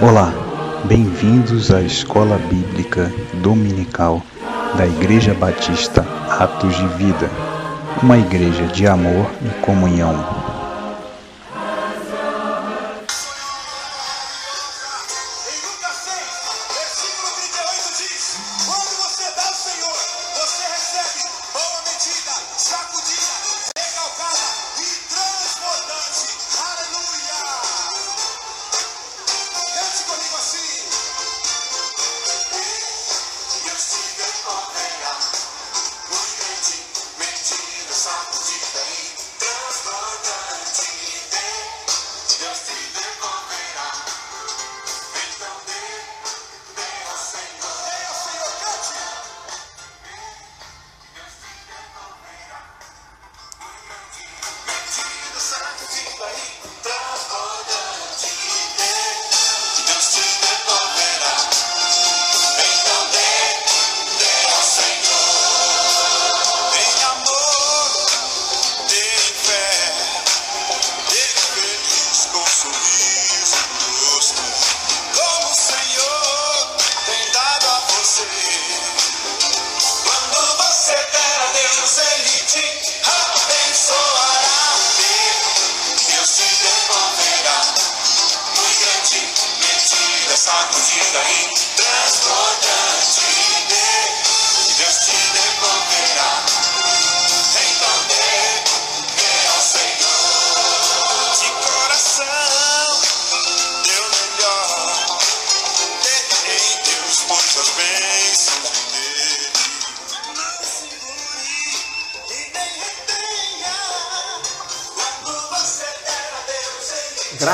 Olá, bem-vindos à Escola Bíblica Dominical da Igreja Batista Atos de Vida, uma igreja de amor e comunhão.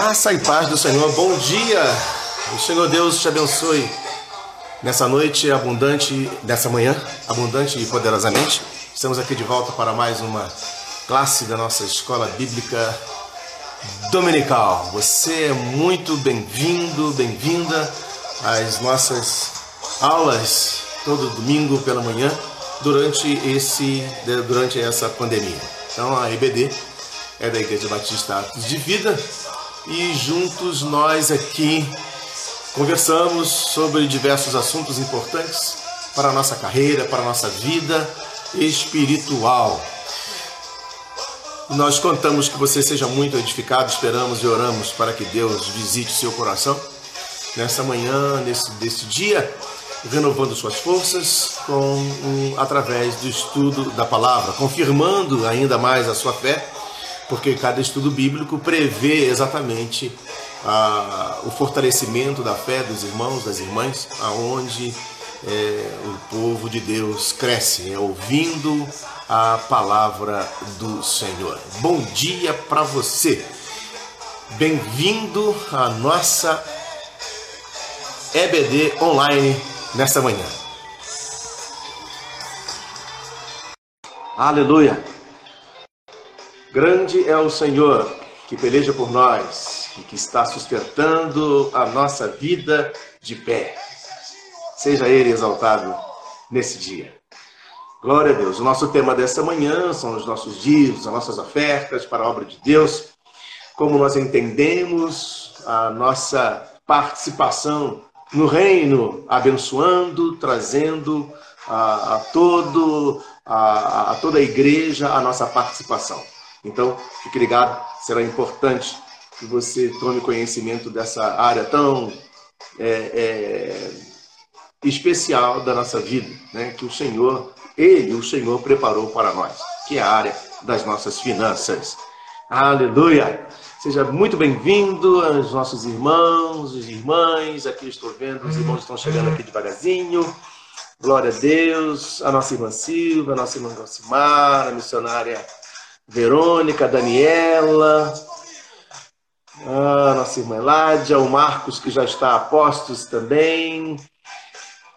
Graça e paz do Senhor, bom dia! O Senhor Deus te abençoe nessa noite abundante, nessa manhã, abundante e poderosamente. Estamos aqui de volta para mais uma classe da nossa escola bíblica dominical. Você é muito bem-vindo, bem-vinda às nossas aulas todo domingo pela manhã durante esse durante essa pandemia. Então a EBD é da Igreja Batista Atos de Vida e juntos nós aqui conversamos sobre diversos assuntos importantes para a nossa carreira, para a nossa vida espiritual. Nós contamos que você seja muito edificado, esperamos e oramos para que Deus visite seu coração nessa manhã, nesse, nesse dia, renovando suas forças com um, através do estudo da palavra, confirmando ainda mais a sua fé porque cada estudo bíblico prevê exatamente o fortalecimento da fé dos irmãos, das irmãs, aonde é, o povo de Deus cresce, é, ouvindo a palavra do Senhor. Bom dia para você. Bem-vindo à nossa EBD online nesta manhã. Aleluia. Grande é o Senhor que peleja por nós e que está sustentando a nossa vida de pé. Seja Ele exaltado nesse dia. Glória a Deus. O nosso tema desta manhã são os nossos dias, as nossas ofertas para a obra de Deus. Como nós entendemos a nossa participação no reino, abençoando, trazendo a, a todo a, a toda a igreja a nossa participação. Então, fique ligado, será importante que você tome conhecimento dessa área tão é, é, especial da nossa vida, né? que o Senhor, Ele, o Senhor, preparou para nós, que é a área das nossas finanças. Aleluia! Seja muito bem-vindo aos nossos irmãos e irmãs. Aqui estou vendo, os irmãos estão chegando aqui devagarzinho. Glória a Deus. A nossa irmã Silva, a nossa irmã Gossimar, a missionária Verônica, Daniela, a nossa irmã Ládia, o Marcos, que já está a postos também,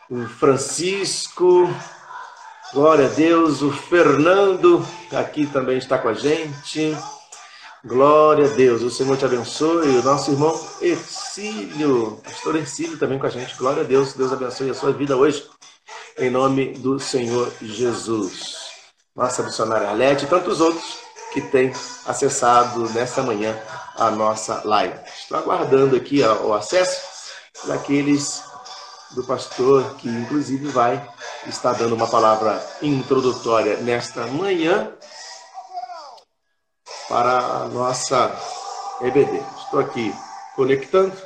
o Francisco, glória a Deus, o Fernando, aqui também está com a gente. Glória a Deus, o Senhor te abençoe. O nosso irmão Ercílio, pastor Ercílio também com a gente. Glória a Deus, Deus abençoe a sua vida hoje, em nome do Senhor Jesus nossa missionária Arlete e tantos outros que têm acessado nesta manhã a nossa live. Estou aguardando aqui o acesso daqueles do pastor que inclusive vai estar dando uma palavra introdutória nesta manhã para a nossa EBD. Estou aqui conectando,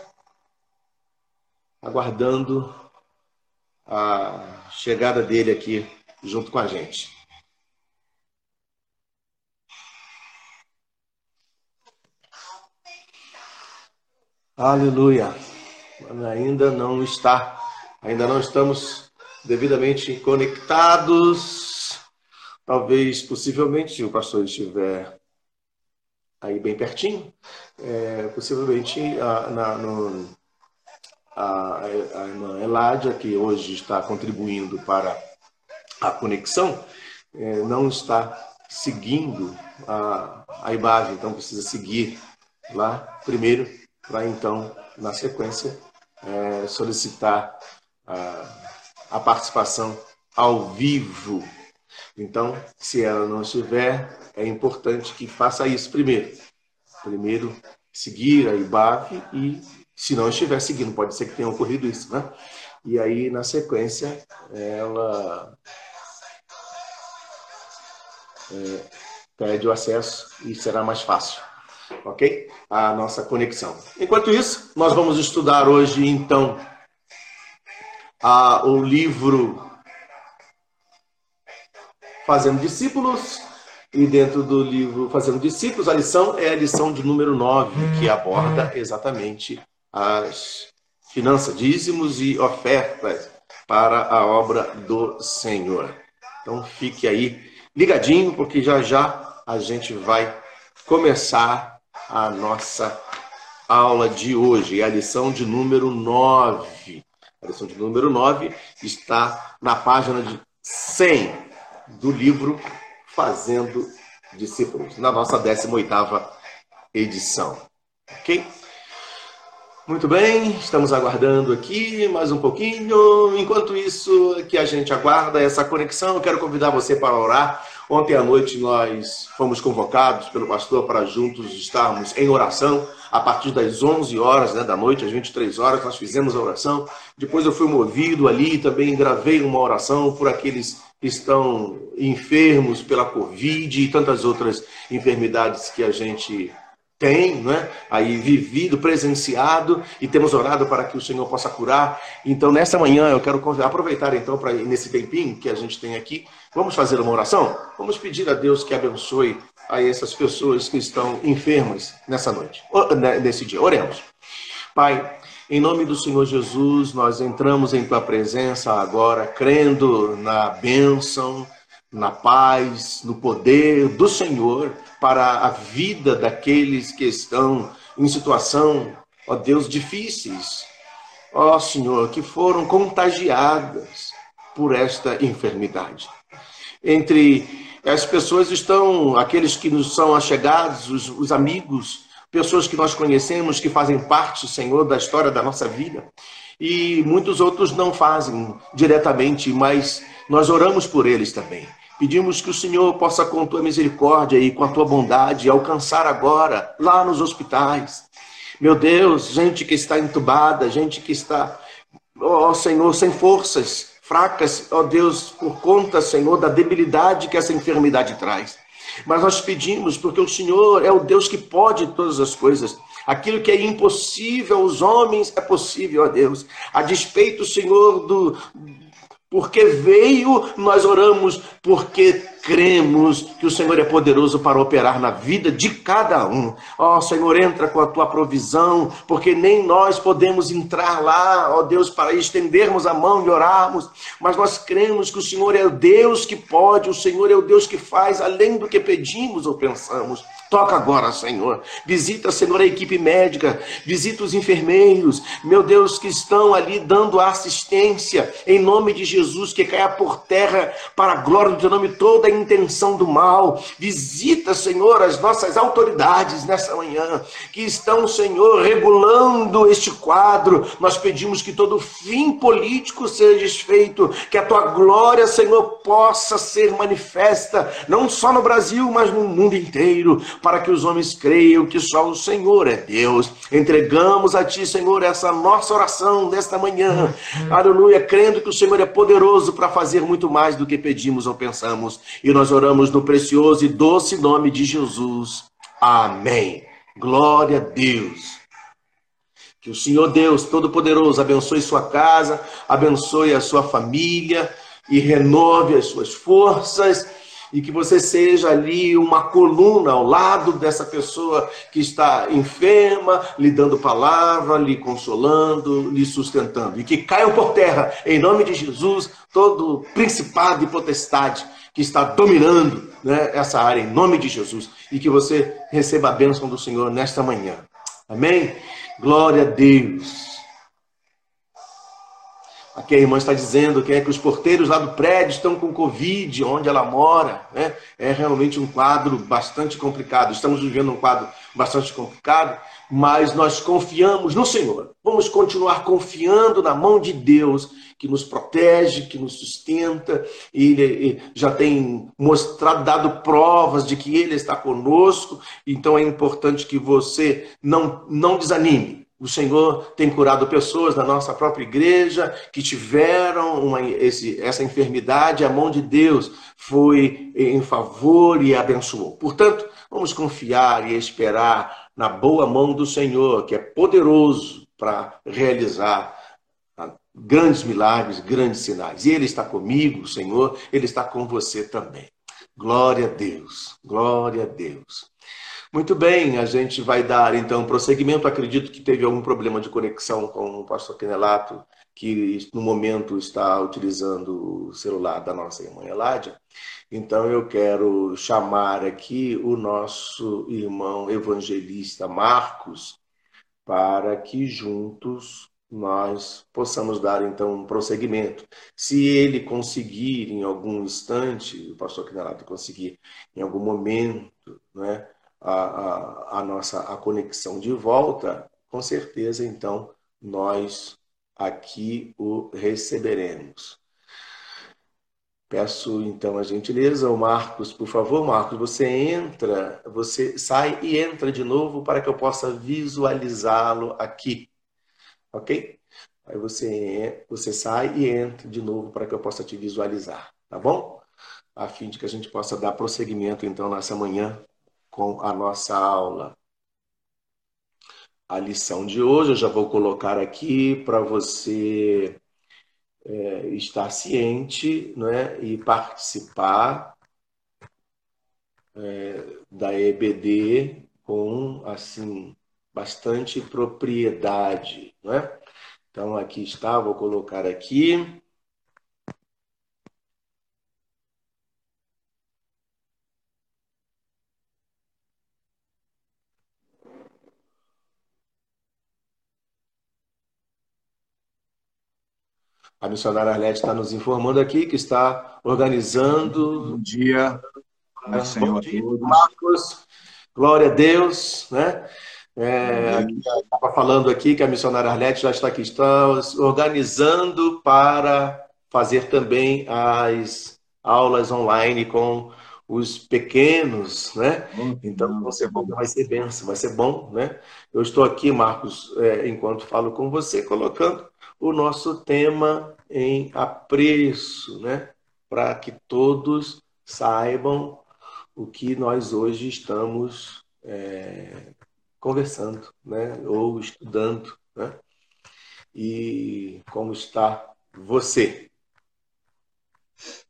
aguardando a chegada dele aqui junto com a gente. Aleluia. Ainda não está, ainda não estamos devidamente conectados. Talvez, possivelmente, se o pastor estiver aí bem pertinho, é, possivelmente a, na, no, a, a irmã Eládia, que hoje está contribuindo para a conexão, é, não está seguindo a, a então precisa seguir lá primeiro, para então, na sequência, é, solicitar a, a participação ao vivo. Então, se ela não estiver, é importante que faça isso primeiro. Primeiro, seguir a IBAV e, se não estiver seguindo, pode ser que tenha ocorrido isso, né? E aí, na sequência, ela é, pede o acesso e será mais fácil, ok? A nossa conexão. Enquanto isso, nós vamos estudar hoje, então, a, o livro Fazendo Discípulos. E dentro do livro Fazendo Discípulos, a lição é a lição de número 9, que aborda exatamente as finanças, dízimos e ofertas para a obra do Senhor. Então fique aí ligadinho, porque já já a gente vai começar a nossa aula de hoje, a lição de número 9. A lição de número 9 está na página de 100 do livro Fazendo Discípulos, na nossa 18ª edição. OK? Muito bem, estamos aguardando aqui mais um pouquinho. Enquanto isso, que a gente aguarda essa conexão, quero convidar você para orar. Ontem à noite nós fomos convocados pelo pastor para juntos estarmos em oração. A partir das 11 horas né, da noite, às 23 horas, nós fizemos a oração. Depois eu fui movido ali, também gravei uma oração por aqueles que estão enfermos pela Covid e tantas outras enfermidades que a gente tem, né? Aí vivido, presenciado e temos orado para que o Senhor possa curar. Então, nessa manhã, eu quero aproveitar então para nesse tempinho que a gente tem aqui, vamos fazer uma oração? Vamos pedir a Deus que abençoe a essas pessoas que estão enfermas nessa noite, né, nesse dia. Oremos. Pai, em nome do Senhor Jesus, nós entramos em tua presença agora, crendo na bênção, na paz, no poder do Senhor para a vida daqueles que estão em situação, ó Deus, difíceis. Ó Senhor, que foram contagiadas por esta enfermidade. Entre as pessoas estão aqueles que nos são achegados, os, os amigos, pessoas que nós conhecemos, que fazem parte, Senhor, da história da nossa vida. E muitos outros não fazem diretamente, mas nós oramos por eles também. Pedimos que o Senhor possa, com tua misericórdia e com a tua bondade, alcançar agora, lá nos hospitais. Meu Deus, gente que está entubada, gente que está, ó oh, Senhor, sem forças, fracas, ó oh, Deus, por conta, Senhor, da debilidade que essa enfermidade traz. Mas nós pedimos, porque o Senhor é o Deus que pode todas as coisas. Aquilo que é impossível aos homens é possível a Deus. A despeito, Senhor, do, porque veio, nós oramos, porque cremos que o Senhor é poderoso para operar na vida de cada um. Ó oh, Senhor, entra com a tua provisão, porque nem nós podemos entrar lá, ó oh, Deus, para estendermos a mão e orarmos, mas nós cremos que o Senhor é o Deus que pode, o Senhor é o Deus que faz além do que pedimos ou pensamos. Toca agora, Senhor. Visita, Senhor, a equipe médica, visita os enfermeiros, meu Deus, que estão ali dando assistência, em nome de Jesus, que caia por terra para a glória do teu nome toda a intenção do mal. Visita, Senhor, as nossas autoridades nessa manhã, que estão, Senhor, regulando este quadro. Nós pedimos que todo fim político seja desfeito, que a tua glória, Senhor, possa ser manifesta, não só no Brasil, mas no mundo inteiro para que os homens creiam que só o Senhor é Deus. Entregamos a Ti, Senhor, essa nossa oração desta manhã. Aleluia, crendo que o Senhor é poderoso para fazer muito mais do que pedimos ou pensamos. E nós oramos no precioso e doce nome de Jesus. Amém. Glória a Deus. Que o Senhor Deus Todo-Poderoso abençoe sua casa, abençoe a sua família e renove as suas forças e que você seja ali uma coluna ao lado dessa pessoa que está enferma, lhe dando palavra, lhe consolando, lhe sustentando. E que caiam por terra, em nome de Jesus, todo principado e potestade que está dominando né, essa área, em nome de Jesus. E que você receba a bênção do Senhor nesta manhã. Amém? Glória a Deus. Aqui a irmã está dizendo que é que os porteiros lá do prédio estão com Covid, onde ela mora. Né? É realmente um quadro bastante complicado. Estamos vivendo um quadro bastante complicado, mas nós confiamos no Senhor. Vamos continuar confiando na mão de Deus, que nos protege, que nos sustenta. Ele já tem mostrado, dado provas de que Ele está conosco. Então é importante que você não, não desanime. O Senhor tem curado pessoas na nossa própria igreja que tiveram uma, esse, essa enfermidade, a mão de Deus foi em favor e abençoou. Portanto, vamos confiar e esperar na boa mão do Senhor, que é poderoso para realizar grandes milagres, grandes sinais. E Ele está comigo, Senhor, Ele está com você também. Glória a Deus, glória a Deus. Muito bem, a gente vai dar então prosseguimento. Acredito que teve algum problema de conexão com o pastor Kenelato, que no momento está utilizando o celular da nossa irmã Eládia. Então eu quero chamar aqui o nosso irmão evangelista Marcos para que juntos nós possamos dar então um prosseguimento. Se ele conseguir em algum instante, o pastor Kenelato conseguir em algum momento, né? A, a, a nossa a conexão de volta, com certeza, então, nós aqui o receberemos. Peço então a gentileza, o Marcos, por favor, Marcos, você entra, você sai e entra de novo para que eu possa visualizá-lo aqui. Ok? Aí você, você sai e entra de novo para que eu possa te visualizar, tá bom? A fim de que a gente possa dar prosseguimento então nessa manhã com a nossa aula. A lição de hoje eu já vou colocar aqui para você é, estar ciente né, e participar é, da EBD com assim bastante propriedade. Né? Então aqui está, vou colocar aqui. A missionária Arlete está nos informando aqui que está organizando. Bom dia. Pai, Senhor, Bom dia, Marcos. Glória a Deus, né? É, estava falando aqui que a missionária Arlete já está aqui, está organizando para fazer também as aulas online com os pequenos, né? Então vai ser bom, vai ser benção, vai ser bom, né? Eu estou aqui, Marcos, é, enquanto falo com você, colocando o nosso tema em apreço, né? Para que todos saibam o que nós hoje estamos é, conversando, né? Ou estudando, né? E como está você?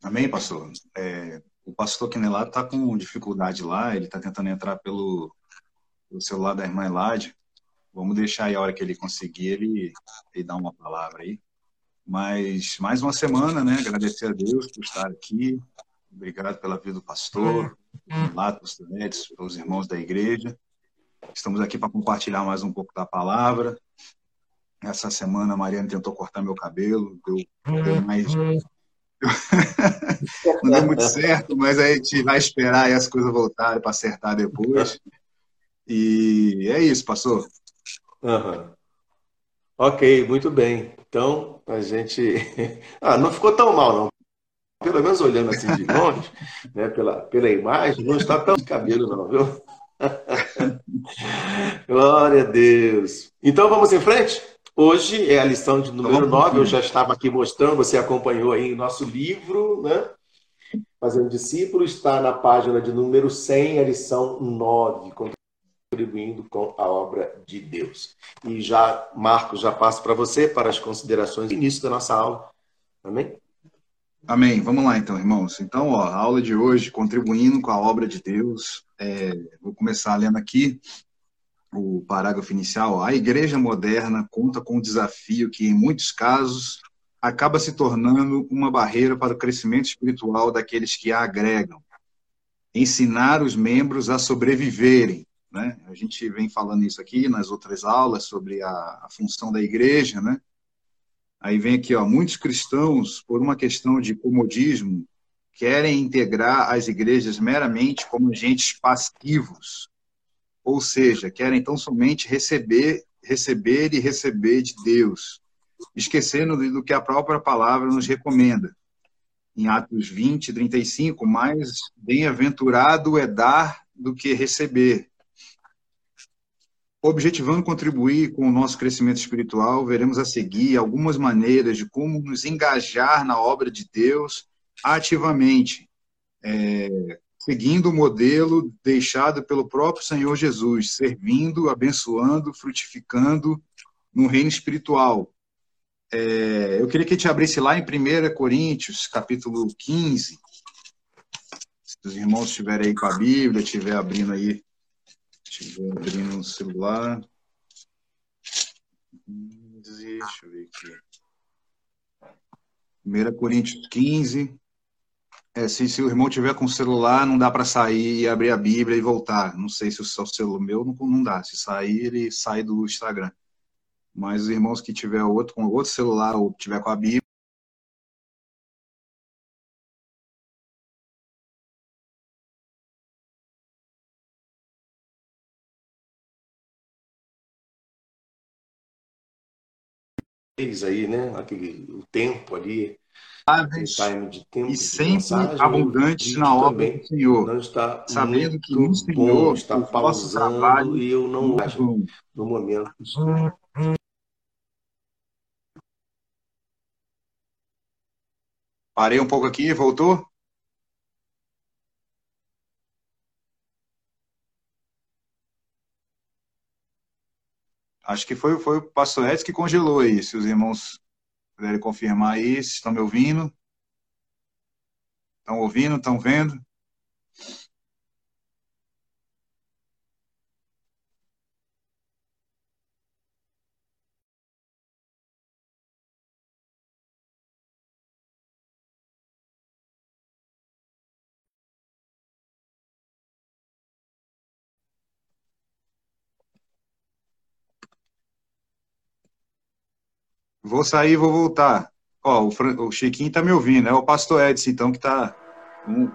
Amém, pastor. É, o pastor Quinelato está com dificuldade lá, ele está tentando entrar pelo, pelo celular da irmã Elade. Vamos deixar aí a hora que ele conseguir, ele, ele dar uma palavra aí. Mas mais uma semana, né? Agradecer a Deus por estar aqui. Obrigado pela vida do pastor, lá, pastor Edson, pelos irmãos da igreja. Estamos aqui para compartilhar mais um pouco da palavra. Essa semana a Mariana tentou cortar meu cabelo, deu, deu mais. Não deu muito certo, mas a gente vai esperar as coisas voltarem para acertar depois. E é isso, pastor. Uhum. Ok, muito bem. Então, a gente. Ah, não ficou tão mal, não. Pelo menos olhando assim de longe, né, pela, pela imagem, não está tão de cabelo, não, viu? Glória a Deus. Então vamos em frente? Hoje é a lição de número 9. Eu já estava aqui mostrando, você acompanhou aí o nosso livro, né? Fazendo discípulo, está na página de número 100, a lição 9, contribuindo com a obra de Deus. E já, Marcos, já passo para você para as considerações do início da nossa aula. Amém? Amém. Vamos lá então, irmãos. Então, ó, a aula de hoje, contribuindo com a obra de Deus. É, vou começar lendo aqui o parágrafo inicial. A igreja moderna conta com um desafio que, em muitos casos, acaba se tornando uma barreira para o crescimento espiritual daqueles que a agregam. Ensinar os membros a sobreviverem. Né? A gente vem falando isso aqui nas outras aulas sobre a, a função da igreja, né? Aí vem aqui, ó, muitos cristãos, por uma questão de comodismo, querem integrar as igrejas meramente como agentes passivos, ou seja, querem tão somente receber, receber e receber de Deus, esquecendo do que a própria palavra nos recomenda. Em Atos 20, 35, mais bem-aventurado é dar do que receber. Objetivando contribuir com o nosso crescimento espiritual, veremos a seguir algumas maneiras de como nos engajar na obra de Deus ativamente, é, seguindo o modelo deixado pelo próprio Senhor Jesus, servindo, abençoando, frutificando no reino espiritual. É, eu queria que a gente abrisse lá em 1 Coríntios, capítulo 15. Se os irmãos estiverem aí com a Bíblia, estiver abrindo aí Estiver abrindo no celular. Deixa eu ver aqui. 1 Coríntios 15. É, se, se o irmão tiver com o celular, não dá para sair e abrir a Bíblia e voltar. Não sei se o seu celular meu não, não dá. Se sair, ele sai do Instagram. Mas os irmãos que tiver outro com outro celular ou tiver com a Bíblia, aí, né? Aquele, o tempo ali. Time de tempo e sempre mensagem, abundantes na obra do Senhor. Não está sabendo que no Senhor está pausando e eu não acho no momento. Parei um pouco aqui, voltou? Acho que foi, foi o pastor Edson que congelou aí. Se os irmãos puderem confirmar aí, se estão me ouvindo. Estão ouvindo, estão vendo? Vou sair vou voltar. Ó, o, Fran... o Chiquinho tá me ouvindo, é o pastor Edson, então, que tá. Vamos,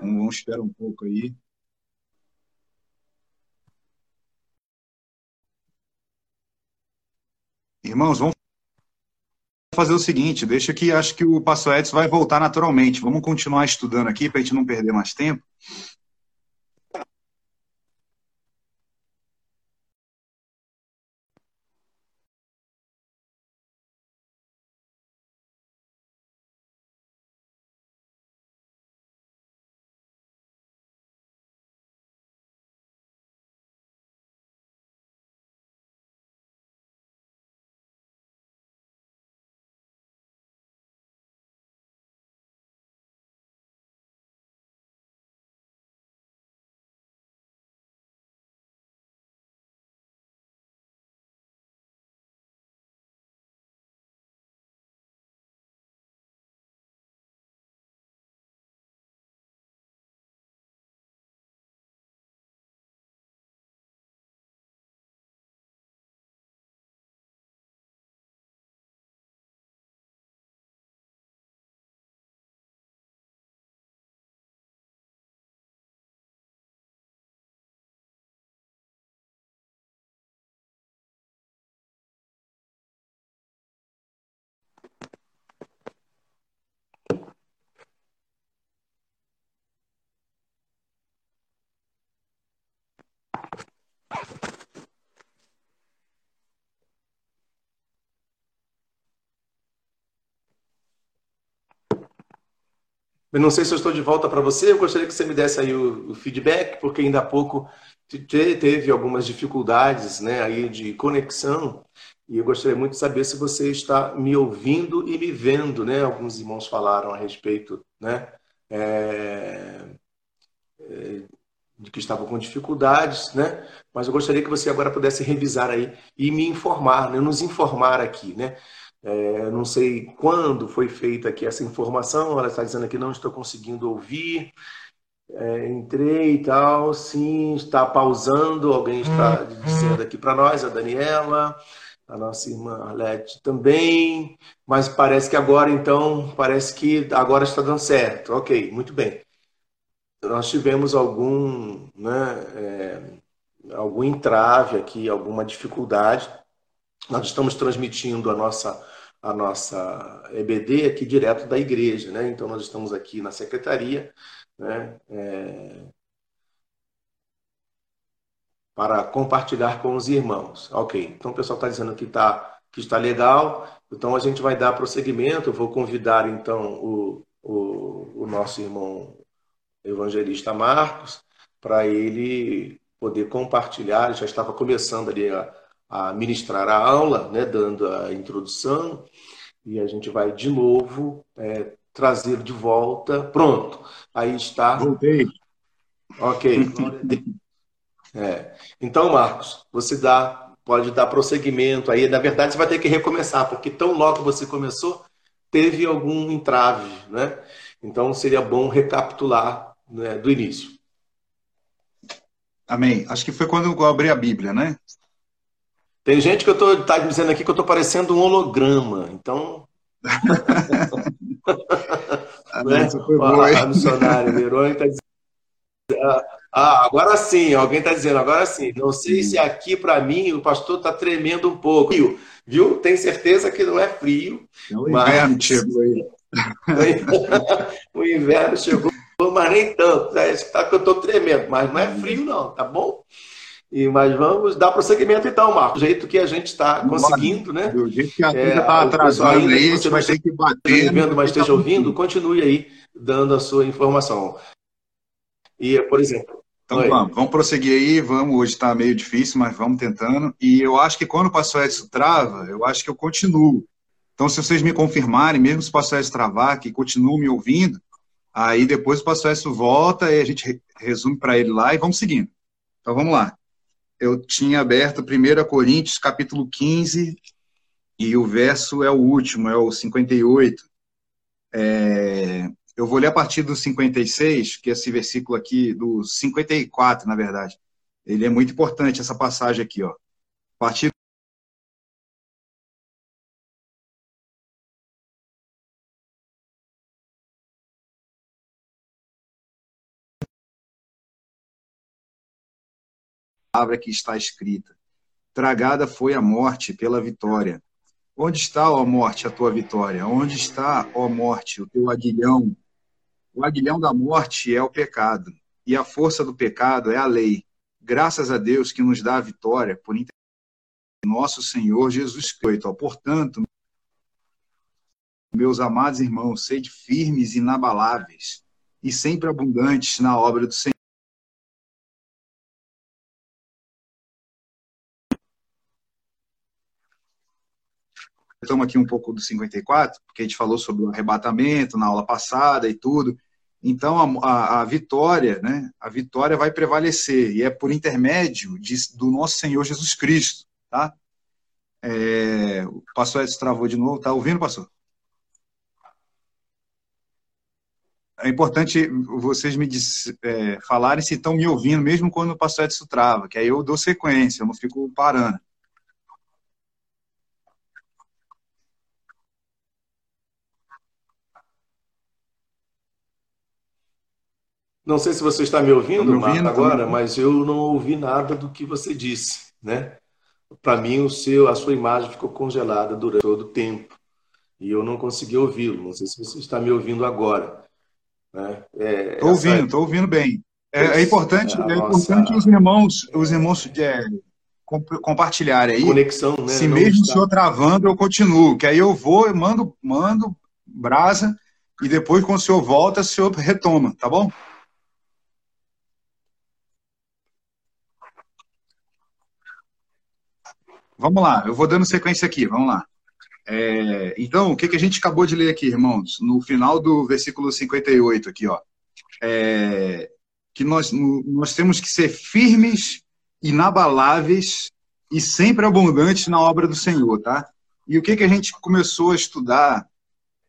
vamos esperar um pouco aí. Irmãos, vamos fazer o seguinte, deixa que acho que o pastor Edson vai voltar naturalmente. Vamos continuar estudando aqui para a gente não perder mais tempo. Eu não sei se eu estou de volta para você, eu gostaria que você me desse aí o, o feedback, porque ainda há pouco teve algumas dificuldades né, aí de conexão, e eu gostaria muito de saber se você está me ouvindo e me vendo, né? Alguns irmãos falaram a respeito, né? É, é, de que estavam com dificuldades, né? Mas eu gostaria que você agora pudesse revisar aí e me informar, né? nos informar aqui, né? É, não sei quando foi feita aqui essa informação, ela está dizendo que não estou conseguindo ouvir. É, entrei e tal, sim, está pausando, alguém está dizendo aqui para nós, a Daniela, a nossa irmã Arlete também, mas parece que agora, então, parece que agora está dando certo. Ok, muito bem. Nós tivemos algum, né, é, algum entrave aqui, alguma dificuldade. Nós estamos transmitindo a nossa a nossa EBD aqui direto da igreja, né? Então nós estamos aqui na secretaria, né? É... Para compartilhar com os irmãos. Ok, então o pessoal está dizendo que, tá, que está legal, então a gente vai dar prosseguimento. Eu vou convidar então o, o, o nosso irmão evangelista Marcos para ele poder compartilhar. Ele já estava começando ali a, a ministrar a aula, né, dando a introdução, e a gente vai de novo é, trazer de volta. Pronto, aí está. Voltei. Ok. É. Então, Marcos, você dá, pode dar prosseguimento aí. Na verdade, você vai ter que recomeçar, porque tão logo você começou, teve algum entrave, né? Então, seria bom recapitular né, do início. Amém. Acho que foi quando eu abri a Bíblia, né? Tem gente que eu tô tá dizendo aqui que eu tô parecendo um holograma, então. ah, né? Foi a missionária Verônica tá dizendo. Ah, agora sim, alguém está dizendo, agora sim. Não sei se aqui para mim o pastor está tremendo um pouco. Viu? Tem certeza que não é frio. É o inverno mas... chegou aí. o inverno chegou, mas nem tanto. É, tá que eu estou tremendo, mas não é frio, não, tá bom? E, mas vamos dar prosseguimento então, Marcos. Do jeito que a gente está conseguindo, né? Do jeito que a gente está é, atrasando aí, gente vai ter que bater. Vendo, mas esteja ouvindo, continue aí dando a sua informação. E, por exemplo. Então vamos, vamos prosseguir aí, vamos. Hoje está meio difícil, mas vamos tentando. E eu acho que quando o pastor Edson trava, eu acho que eu continuo. Então, se vocês me confirmarem, mesmo se o pastor Edson travar, que continua me ouvindo, aí depois o pastor Edson volta e a gente resume para ele lá e vamos seguindo. Então vamos lá eu tinha aberto 1 Coríntios, capítulo 15, e o verso é o último, é o 58. É, eu vou ler a partir do 56, que esse versículo aqui, do 54, na verdade. Ele é muito importante, essa passagem aqui, ó. A partir palavra que está escrita. Tragada foi a morte pela vitória. Onde está, ó morte, a tua vitória? Onde está, ó morte, o teu aguilhão? O aguilhão da morte é o pecado, e a força do pecado é a lei. Graças a Deus que nos dá a vitória por nosso Senhor Jesus Cristo. Portanto, meus amados irmãos, sede firmes inabaláveis e sempre abundantes na obra do Senhor Estamos aqui um pouco do 54, porque a gente falou sobre o arrebatamento na aula passada e tudo. Então, a, a, a vitória, né? A vitória vai prevalecer e é por intermédio de, do nosso Senhor Jesus Cristo, tá? É, o pastor Edson travou de novo, tá ouvindo, pastor? É importante vocês me é, falarem se estão me ouvindo, mesmo quando o pastor Edson trava, que aí eu dou sequência, eu não fico parando. Não sei se você está me ouvindo, tá me ouvindo agora, mas eu não ouvi nada do que você disse, né? Para mim, o seu, a sua imagem ficou congelada durante todo o tempo e eu não consegui ouvi-lo. Não sei se você está me ouvindo agora. Estou né? é, ouvindo, estou ouvindo bem. É, é importante, é, é importante os irmãos, os irmãos é, compartilharem aí. Conexão, né? Se não mesmo está... o senhor travando, eu continuo, que aí eu vou, eu mando, mando brasa e depois, quando o senhor volta, o senhor retoma, tá bom? Vamos lá, eu vou dando sequência aqui, vamos lá. É, então, o que, que a gente acabou de ler aqui, irmãos? No final do versículo 58, aqui, ó. É, que nós, nós temos que ser firmes, inabaláveis e sempre abundantes na obra do Senhor, tá? E o que, que a gente começou a estudar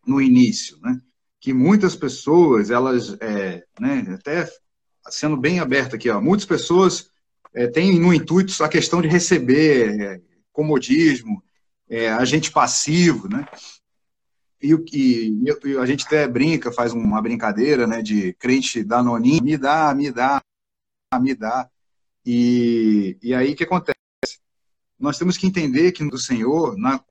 no início, né? Que muitas pessoas, elas, é, né, até sendo bem aberto aqui, ó, muitas pessoas é, têm no intuito a questão de receber é, comodismo, é, agente passivo, né? E, e, e, a gente até brinca, faz uma brincadeira, né, de crente danoninho, me dá, me dá, me dá. E, e aí o que acontece? Nós temos que entender que no Senhor, na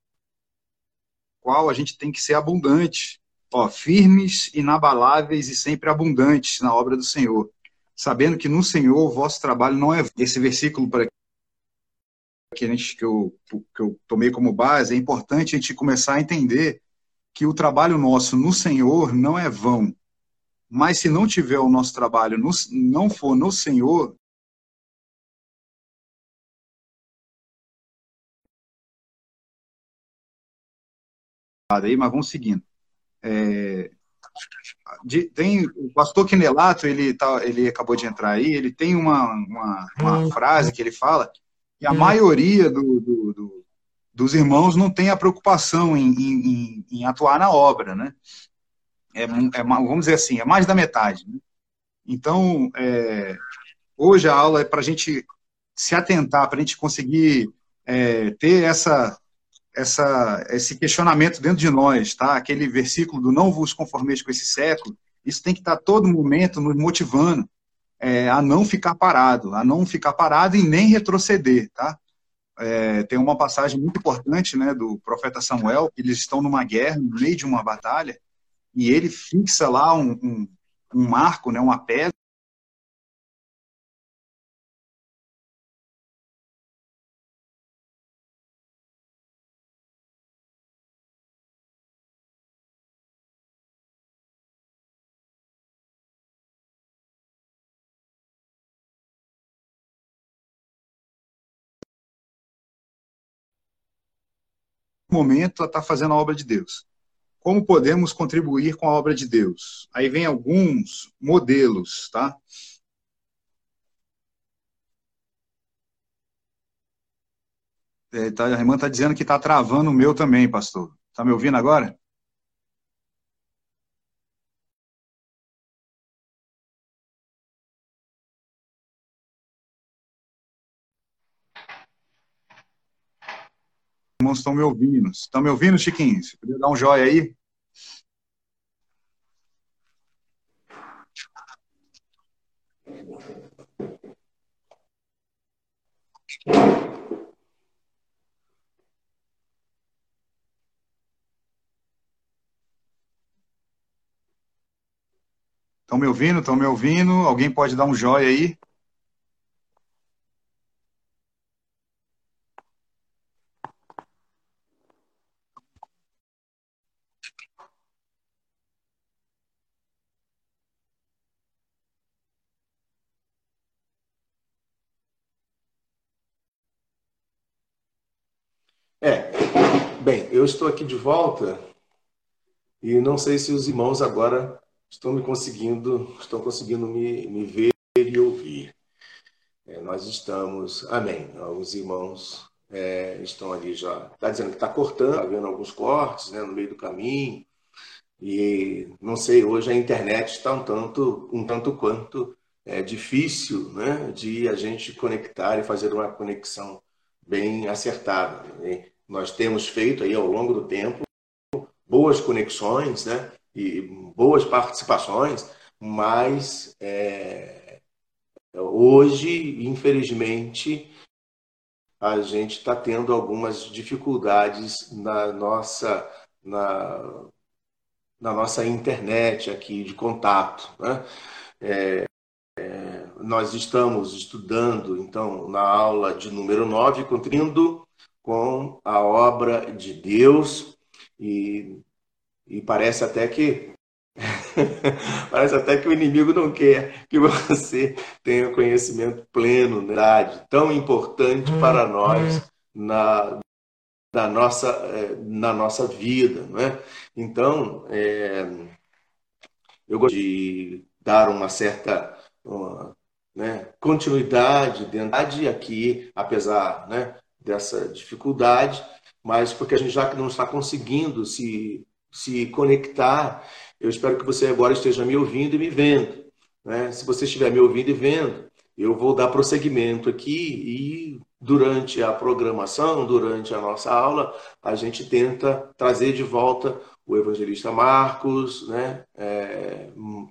qual a gente tem que ser abundante, ó, firmes, inabaláveis e sempre abundantes na obra do Senhor, sabendo que no Senhor o vosso trabalho não é esse versículo para que, a gente, que, eu, que eu tomei como base, é importante a gente começar a entender que o trabalho nosso no Senhor não é vão. Mas se não tiver o nosso trabalho, no, não for no Senhor, aí, mas vamos seguindo. É, de, tem o pastor Quinelato, ele tá, ele acabou de entrar aí, ele tem uma, uma, uma hum. frase que ele fala e a hum. maioria do, do, do, dos irmãos não tem a preocupação em, em, em atuar na obra, né? É, é, vamos dizer assim, é mais da metade. Né? Então, é, hoje a aula é para a gente se atentar, para a gente conseguir é, ter essa, essa, esse questionamento dentro de nós, tá? Aquele versículo do não vos conformeis com esse século, isso tem que estar todo momento nos motivando é, a não ficar parado, a não ficar parado e nem retroceder, tá? É, tem uma passagem muito importante, né, do profeta Samuel, que eles estão numa guerra, no meio de uma batalha, e ele fixa lá um, um, um marco, né, uma pedra, momento a estar tá fazendo a obra de Deus. Como podemos contribuir com a obra de Deus? Aí vem alguns modelos, tá? É, tá a irmã está dizendo que está travando o meu também, pastor. Está me ouvindo agora? Irmãos estão me ouvindo. Estão me ouvindo, Chiquinho? Você podia dar um joia aí? Estão me ouvindo? Estão me ouvindo? Alguém pode dar um joia aí? É, bem, eu estou aqui de volta e não sei se os irmãos agora estão me conseguindo, estão conseguindo me, me ver e ouvir. É, nós estamos, amém. Os irmãos é, estão ali já. Está dizendo que está cortando, está vendo alguns cortes né, no meio do caminho. E não sei, hoje a internet está um tanto, um tanto quanto é, difícil né, de a gente conectar e fazer uma conexão bem acertada. Né? Nós temos feito aí ao longo do tempo boas conexões, né? E boas participações, mas é, hoje, infelizmente, a gente está tendo algumas dificuldades na nossa, na, na nossa internet aqui de contato. Né? É, é, nós estamos estudando, então, na aula de número 9, contrindo com a obra de Deus e, e parece até que Parece até que o inimigo não quer que você tenha conhecimento pleno, né? tão importante para nós na, na, nossa, é, na nossa vida. Não é? Então, é, eu gosto de dar uma certa uma, né, continuidade dentro aqui, apesar né, dessa dificuldade, mas porque a gente já não está conseguindo se, se conectar, eu espero que você agora esteja me ouvindo e me vendo. Né? Se você estiver me ouvindo e vendo, eu vou dar prosseguimento aqui e durante a programação, durante a nossa aula, a gente tenta trazer de volta o evangelista Marcos, né, é,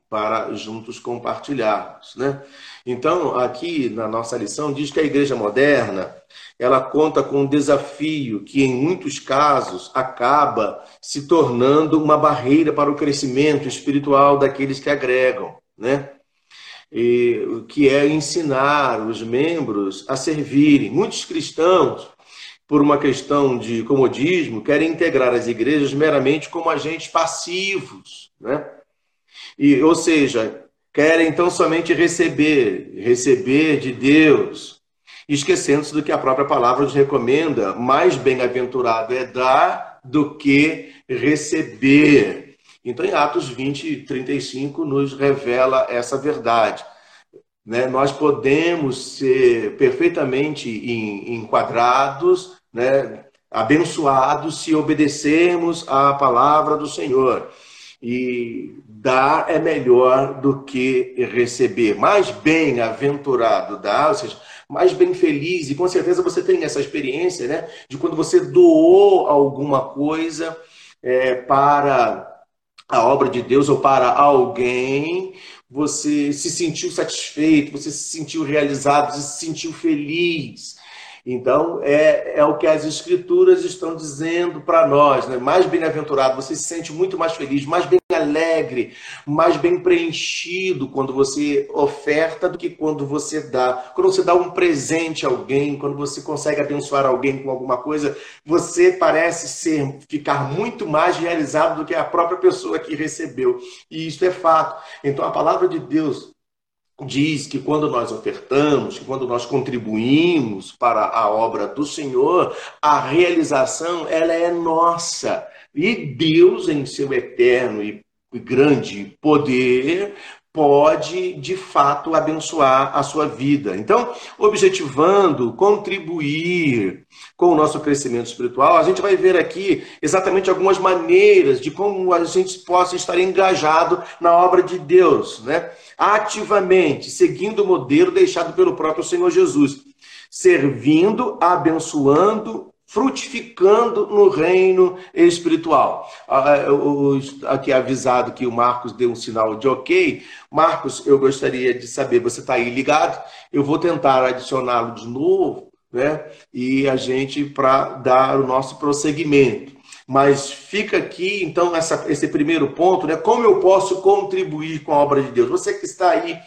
para juntos compartilharmos, né? Então, aqui na nossa lição diz que a igreja moderna, ela conta com um desafio que em muitos casos acaba se tornando uma barreira para o crescimento espiritual daqueles que agregam, né? E, que é ensinar os membros a servirem. Muitos cristãos por uma questão de comodismo, querem integrar as igrejas meramente como agentes passivos, né? E, ou seja, querem então somente receber, receber de Deus, esquecendo-se do que a própria palavra nos recomenda, mais bem-aventurado é dar do que receber. Então, em Atos 20, 35, nos revela essa verdade. Né? Nós podemos ser perfeitamente enquadrados né, abençoados se obedecermos à palavra do Senhor. E dar é melhor do que receber. Mais bem-aventurado dar, ou seja, mais bem feliz. E com certeza você tem essa experiência, né? De quando você doou alguma coisa é, para a obra de Deus ou para alguém, você se sentiu satisfeito, você se sentiu realizado, você se sentiu feliz. Então, é, é o que as escrituras estão dizendo para nós. Né? Mais bem-aventurado, você se sente muito mais feliz, mais bem alegre, mais bem preenchido quando você oferta do que quando você dá. Quando você dá um presente a alguém, quando você consegue abençoar alguém com alguma coisa, você parece ser ficar muito mais realizado do que a própria pessoa que recebeu. E isso é fato. Então, a palavra de Deus diz que quando nós ofertamos, que quando nós contribuímos para a obra do Senhor, a realização ela é nossa. E Deus, em seu eterno e grande poder, pode de fato abençoar a sua vida. Então, objetivando contribuir com o nosso crescimento espiritual, a gente vai ver aqui exatamente algumas maneiras de como a gente possa estar engajado na obra de Deus, né? Ativamente, seguindo o modelo deixado pelo próprio Senhor Jesus, servindo, abençoando frutificando no reino espiritual. Ah, é, aqui avisado que o Marcos deu um sinal de ok. Marcos, eu gostaria de saber, você está aí ligado? Eu vou tentar adicioná-lo de novo, né? E a gente para dar o nosso prosseguimento. Mas fica aqui, então, essa, esse primeiro ponto, né? Como eu posso contribuir com a obra de Deus? Você que está aí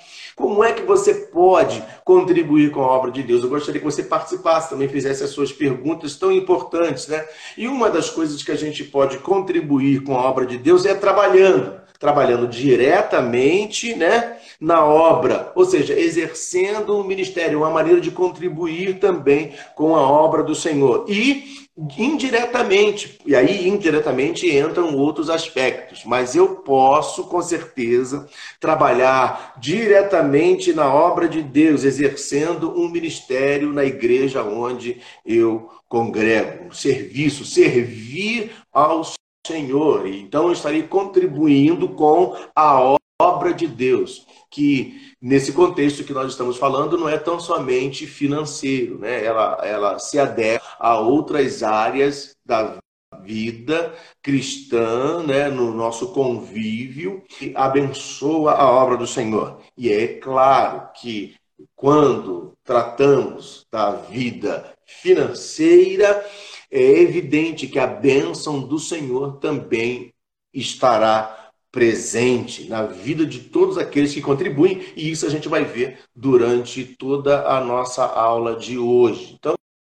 como é que você pode contribuir com a obra de Deus? Eu gostaria que você participasse, também fizesse as suas perguntas tão importantes, né? E uma das coisas que a gente pode contribuir com a obra de Deus é trabalhando, trabalhando diretamente, né, na obra, ou seja, exercendo o ministério, uma maneira de contribuir também com a obra do Senhor. E indiretamente, e aí indiretamente entram outros aspectos, mas eu posso com certeza trabalhar diretamente na obra de Deus, exercendo um ministério na igreja onde eu congrego, um serviço, servir ao Senhor. Então eu estarei contribuindo com a obra de Deus, que nesse contexto que nós estamos falando, não é tão somente financeiro, né? ela, ela se adequa a outras áreas da vida cristã, né, no nosso convívio, e abençoa a obra do Senhor. E é claro que quando tratamos da vida financeira, é evidente que a bênção do Senhor também estará presente na vida de todos aqueles que contribuem, e isso a gente vai ver durante toda a nossa aula de hoje. Então,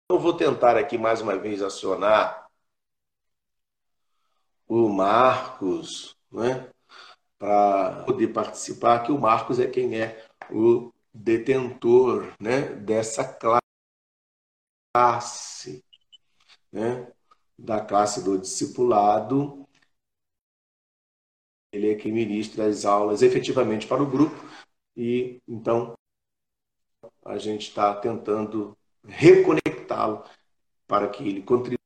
eu vou tentar aqui mais uma vez acionar o Marcos, né, para poder participar, que o Marcos é quem é o detentor né, dessa classe, né, da classe do discipulado. Ele é quem ministra as aulas efetivamente para o grupo e então a gente está tentando reconectá-lo para que ele contribua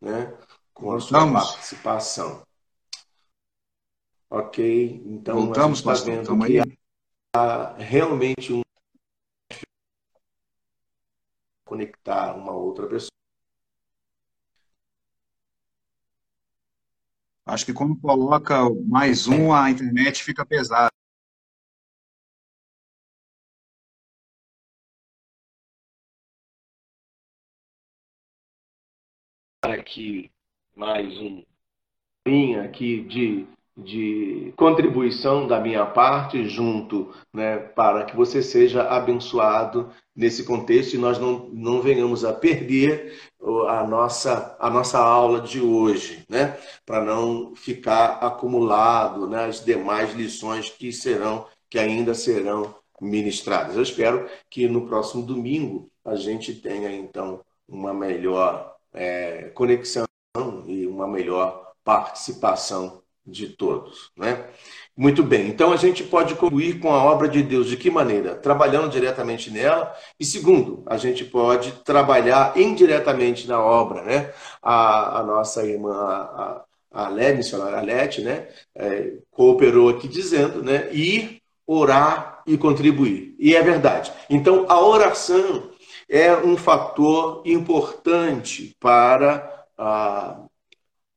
né, com a sua Vamos. participação. Ok? Então Voltamos, a gente está vendo que aí. há realmente um conectar uma outra pessoa. Acho que quando coloca mais um, a internet fica pesada. aqui mais um linha aqui de, de contribuição da minha parte junto, né, para que você seja abençoado nesse contexto e nós não, não venhamos a perder a nossa, a nossa aula de hoje, né, para não ficar acumulado né, demais lições que serão, que ainda serão ministradas. Eu espero que no próximo domingo a gente tenha então uma melhor é, conexão e uma melhor participação de todos. Né? Muito bem, então a gente pode contribuir com a obra de Deus de que maneira? Trabalhando diretamente nela, e segundo, a gente pode trabalhar indiretamente na obra. Né? A, a nossa irmã, a, a Lé, missionária Alete, né? É, cooperou aqui dizendo, né? ir, orar e contribuir. E é verdade. Então, a oração é um fator importante para ah,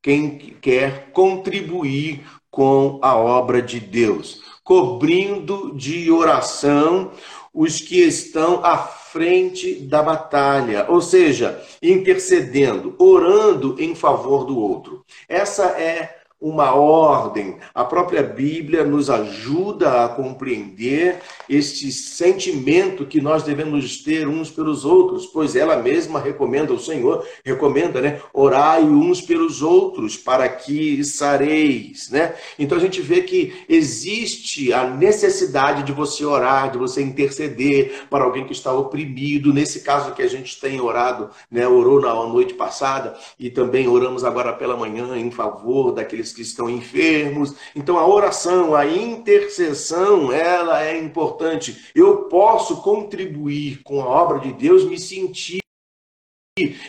quem quer contribuir com a obra de Deus, cobrindo de oração os que estão à frente da batalha, ou seja, intercedendo, orando em favor do outro. Essa é uma ordem. A própria Bíblia nos ajuda a compreender este sentimento que nós devemos ter uns pelos outros, pois ela mesma recomenda, o Senhor recomenda, né? Orai uns pelos outros para que sareis, né? Então a gente vê que existe a necessidade de você orar, de você interceder para alguém que está oprimido. Nesse caso que a gente tem orado, né? Orou na noite passada e também oramos agora pela manhã em favor daqueles que estão enfermos. Então a oração, a intercessão, ela é importante. Eu posso contribuir com a obra de Deus, me sentir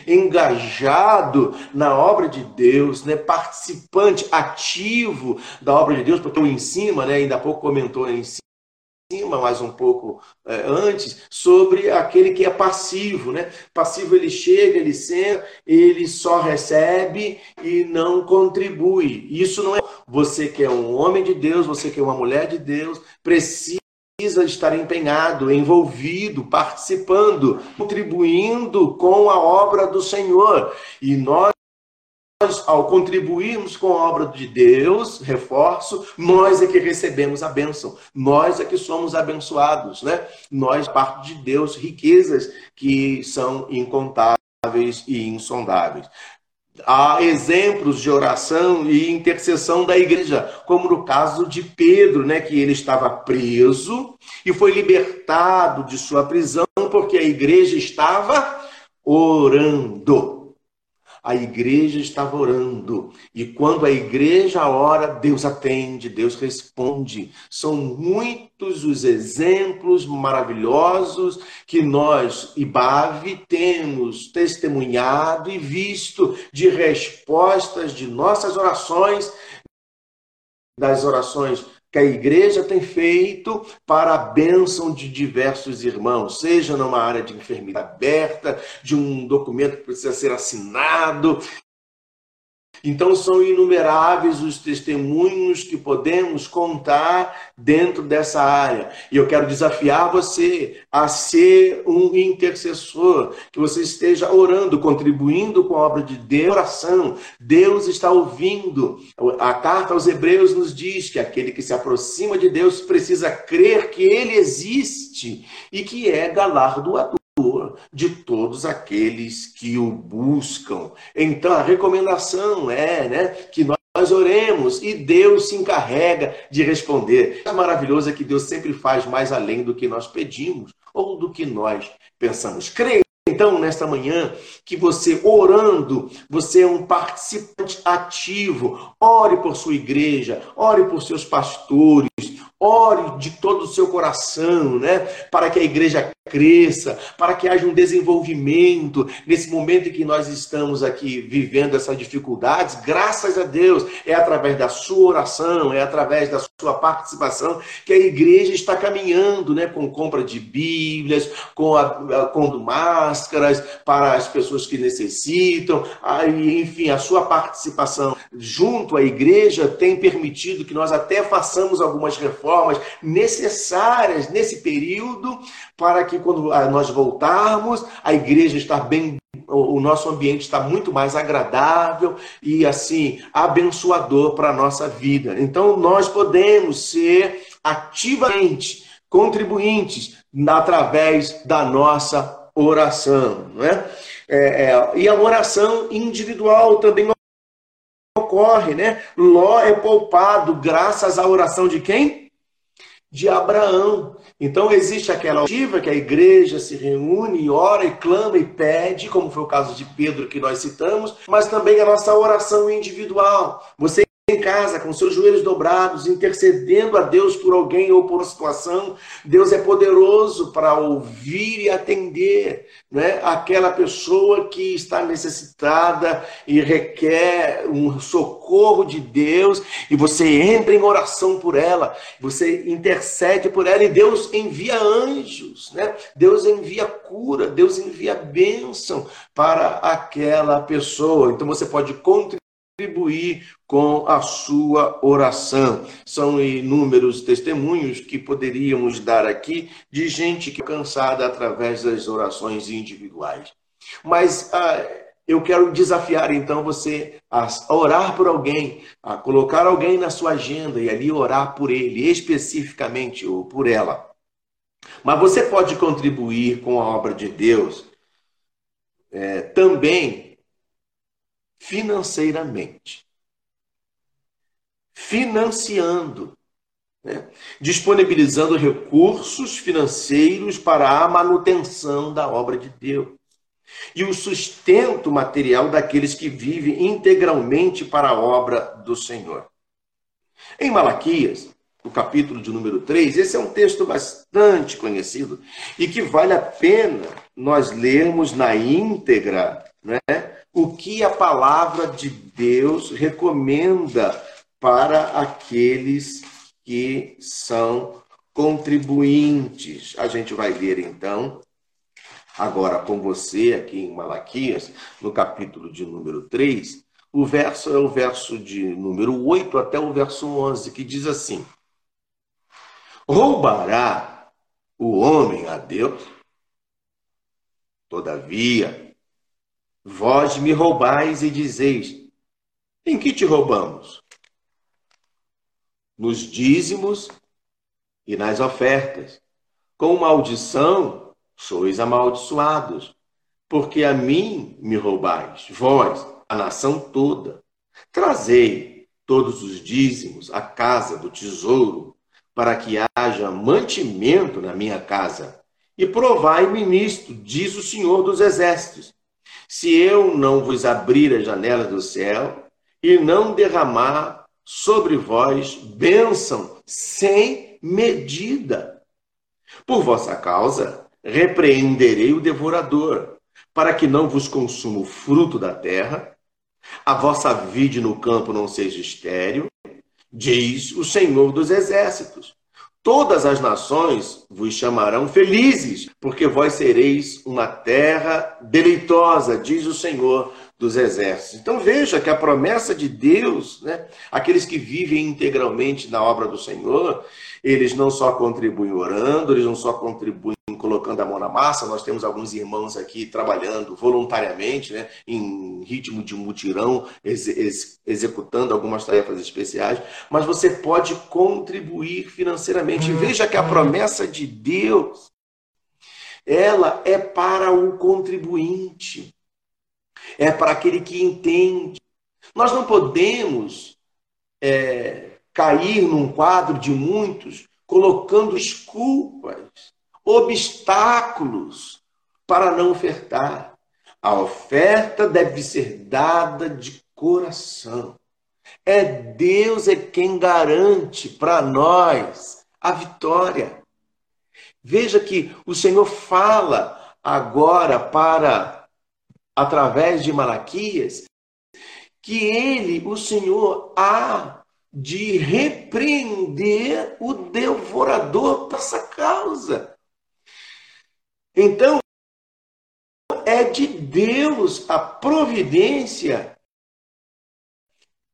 engajado na obra de Deus, né, participante ativo da obra de Deus, porque o em cima, né, ainda há pouco comentou em cima cima, mais um pouco é, antes, sobre aquele que é passivo, né? Passivo ele chega, ele senta, ele só recebe e não contribui. Isso não é você que é um homem de Deus, você que é uma mulher de Deus, precisa estar empenhado, envolvido, participando, contribuindo com a obra do Senhor. E nós nós, ao contribuirmos com a obra de Deus, reforço, nós é que recebemos a bênção, nós é que somos abençoados, né? Nós, parte de Deus, riquezas que são incontáveis e insondáveis. Há exemplos de oração e intercessão da igreja, como no caso de Pedro, né, que ele estava preso e foi libertado de sua prisão porque a igreja estava orando a igreja estava orando. E quando a igreja ora, Deus atende, Deus responde. São muitos os exemplos maravilhosos que nós, IBAV, temos testemunhado e visto de respostas de nossas orações, das orações que a igreja tem feito para a bênção de diversos irmãos, seja numa área de enfermidade aberta, de um documento que precisa ser assinado, então, são inumeráveis os testemunhos que podemos contar dentro dessa área. E eu quero desafiar você a ser um intercessor, que você esteja orando, contribuindo com a obra de Deus. Oração, Deus está ouvindo. A carta aos Hebreus nos diz que aquele que se aproxima de Deus precisa crer que ele existe e que é galardoador de todos aqueles que o buscam. Então, a recomendação é né, que nós nós oremos e Deus se encarrega de responder. O maravilhoso é que Deus sempre faz mais além do que nós pedimos ou do que nós pensamos. Creio então, nesta manhã, que você orando, você é um participante ativo. Ore por sua igreja, ore por seus pastores, ore de todo o seu coração, né? Para que a igreja cresça, para que haja um desenvolvimento nesse momento em que nós estamos aqui vivendo essas dificuldades, graças a Deus, é através da sua oração, é através da sua participação que a igreja está caminhando, né, com compra de Bíblias, com a, com máscaras para as pessoas que necessitam, aí, enfim, a sua participação junto à igreja tem permitido que nós até façamos algumas reformas necessárias nesse período para que quando ah, nós voltarmos, a igreja está bem, o nosso ambiente está muito mais agradável e assim abençoador para a nossa vida. Então nós podemos ser ativamente contribuintes através da nossa oração, não é? É, é, e a oração individual também ocorre, né? Ló é poupado graças à oração de quem? De Abraão. Então existe aquela ativa que a igreja se reúne, ora e clama e pede, como foi o caso de Pedro que nós citamos, mas também a nossa oração individual. Você em casa, com seus joelhos dobrados, intercedendo a Deus por alguém ou por uma situação, Deus é poderoso para ouvir e atender né? aquela pessoa que está necessitada e requer um socorro de Deus, e você entra em oração por ela, você intercede por ela, e Deus envia anjos, né? Deus envia cura, Deus envia bênção para aquela pessoa. Então você pode contribuir contribuir com a sua oração. São inúmeros testemunhos que poderíamos dar aqui de gente que é cansada através das orações individuais. Mas ah, eu quero desafiar então você a orar por alguém, a colocar alguém na sua agenda e ali orar por ele, especificamente ou por ela. Mas você pode contribuir com a obra de Deus é, também financeiramente. Financiando, né? disponibilizando recursos financeiros para a manutenção da obra de Deus e o sustento material daqueles que vivem integralmente para a obra do Senhor. Em Malaquias, o capítulo de número 3, esse é um texto bastante conhecido e que vale a pena nós lermos na íntegra, né? O que a palavra de Deus recomenda para aqueles que são contribuintes. A gente vai ver então, agora com você, aqui em Malaquias, no capítulo de número 3, o verso é o verso de número 8 até o verso 11, que diz assim: Roubará o homem a Deus? Todavia, Vós me roubais e dizeis: Em que te roubamos? Nos dízimos e nas ofertas. Com maldição sois amaldiçoados, porque a mim me roubais, vós, a nação toda. Trazei todos os dízimos à casa do tesouro, para que haja mantimento na minha casa. E provai-me nisto, diz o Senhor dos Exércitos se eu não vos abrir as janelas do céu e não derramar sobre vós bênção sem medida. Por vossa causa, repreenderei o devorador, para que não vos consuma o fruto da terra, a vossa vide no campo não seja estéril, diz o Senhor dos Exércitos. Todas as nações vos chamarão felizes, porque vós sereis uma terra deleitosa, diz o Senhor dos exércitos. Então veja que a promessa de Deus, né, aqueles que vivem integralmente na obra do Senhor, eles não só contribuem orando, eles não só contribuem colocando a mão na massa. Nós temos alguns irmãos aqui trabalhando voluntariamente, né, em ritmo de mutirão, ex ex executando algumas tarefas especiais. Mas você pode contribuir financeiramente. Hum. Veja que a promessa de Deus, ela é para o contribuinte, é para aquele que entende. Nós não podemos é, cair num quadro de muitos, colocando desculpas, obstáculos para não ofertar. A oferta deve ser dada de coração. É Deus é quem garante para nós a vitória. Veja que o Senhor fala agora para através de Malaquias que ele, o Senhor, há de repreender o devorador por essa causa. Então, é de Deus a providência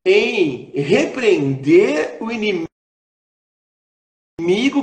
em repreender o inimigo